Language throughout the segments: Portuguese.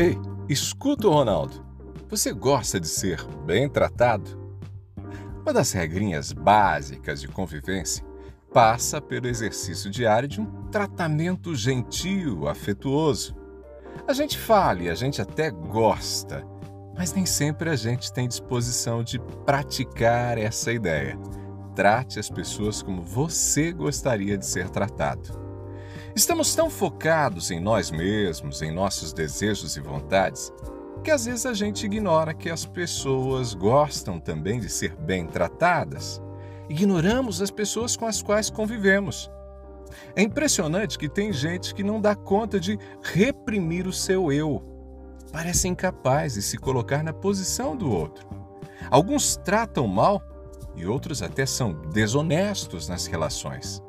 Ei, escuta o Ronaldo. Você gosta de ser bem tratado? Uma das regrinhas básicas de convivência passa pelo exercício diário de um tratamento gentil, afetuoso. A gente fala e a gente até gosta, mas nem sempre a gente tem disposição de praticar essa ideia. Trate as pessoas como você gostaria de ser tratado. Estamos tão focados em nós mesmos, em nossos desejos e vontades, que às vezes a gente ignora que as pessoas gostam também de ser bem tratadas. Ignoramos as pessoas com as quais convivemos. É impressionante que tem gente que não dá conta de reprimir o seu eu. Parece incapaz de se colocar na posição do outro. Alguns tratam mal e outros até são desonestos nas relações.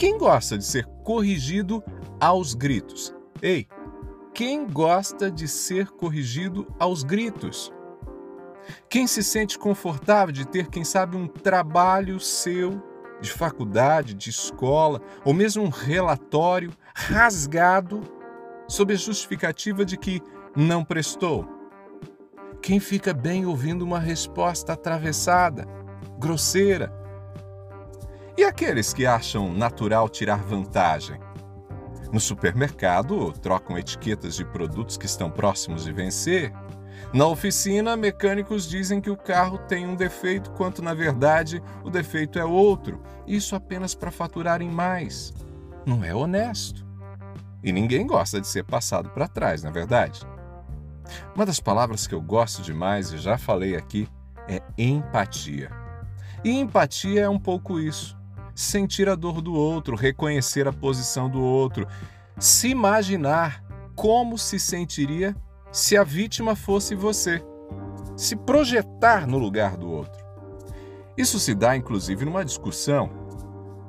Quem gosta de ser corrigido aos gritos? Ei, quem gosta de ser corrigido aos gritos? Quem se sente confortável de ter, quem sabe, um trabalho seu, de faculdade, de escola, ou mesmo um relatório rasgado sob a justificativa de que não prestou? Quem fica bem ouvindo uma resposta atravessada, grosseira, e aqueles que acham natural tirar vantagem? No supermercado, trocam etiquetas de produtos que estão próximos de vencer. Na oficina, mecânicos dizem que o carro tem um defeito, quando na verdade o defeito é outro. Isso apenas para faturarem mais. Não é honesto. E ninguém gosta de ser passado para trás, na é verdade? Uma das palavras que eu gosto demais e já falei aqui é empatia. E empatia é um pouco isso sentir a dor do outro, reconhecer a posição do outro, se imaginar como se sentiria se a vítima fosse você, se projetar no lugar do outro. Isso se dá inclusive numa discussão.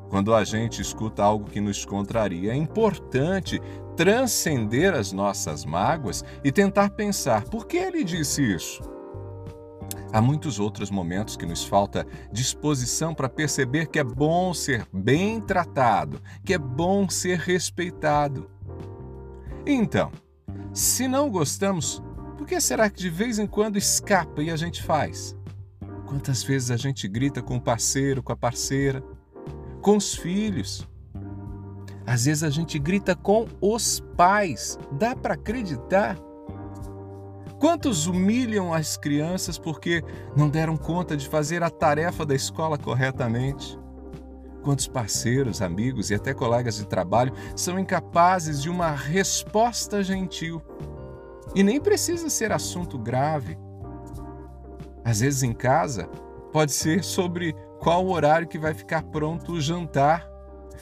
Quando a gente escuta algo que nos contraria, é importante transcender as nossas mágoas e tentar pensar: por que ele disse isso? Há muitos outros momentos que nos falta disposição para perceber que é bom ser bem tratado, que é bom ser respeitado. Então, se não gostamos, por que será que de vez em quando escapa e a gente faz? Quantas vezes a gente grita com o parceiro, com a parceira, com os filhos? Às vezes a gente grita com os pais. Dá para acreditar? Quantos humilham as crianças porque não deram conta de fazer a tarefa da escola corretamente? Quantos parceiros, amigos e até colegas de trabalho são incapazes de uma resposta gentil? E nem precisa ser assunto grave. Às vezes em casa, pode ser sobre qual horário que vai ficar pronto o jantar,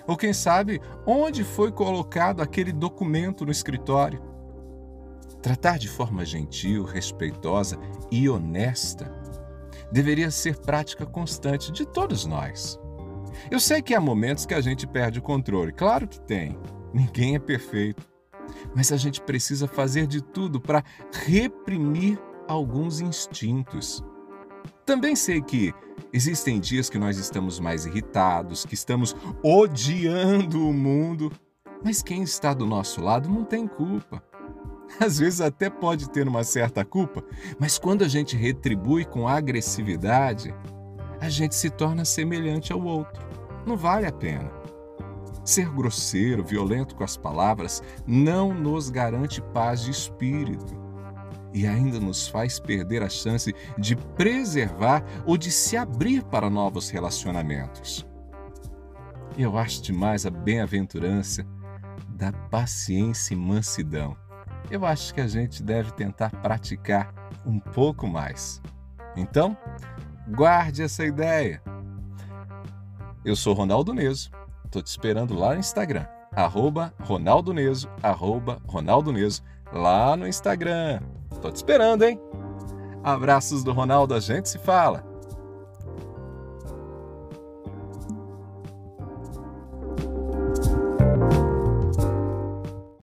ou quem sabe onde foi colocado aquele documento no escritório. Tratar de forma gentil, respeitosa e honesta deveria ser prática constante de todos nós. Eu sei que há momentos que a gente perde o controle, claro que tem, ninguém é perfeito, mas a gente precisa fazer de tudo para reprimir alguns instintos. Também sei que existem dias que nós estamos mais irritados, que estamos odiando o mundo, mas quem está do nosso lado não tem culpa. Às vezes até pode ter uma certa culpa, mas quando a gente retribui com agressividade, a gente se torna semelhante ao outro. Não vale a pena. Ser grosseiro, violento com as palavras não nos garante paz de espírito e ainda nos faz perder a chance de preservar ou de se abrir para novos relacionamentos. Eu acho demais a bem-aventurança da paciência e mansidão eu acho que a gente deve tentar praticar um pouco mais. Então, guarde essa ideia. Eu sou Ronaldo Neso, estou te esperando lá no Instagram, arroba Ronaldo Neso, arroba Ronaldo Neso, lá no Instagram. Estou te esperando, hein? Abraços do Ronaldo, a gente se fala.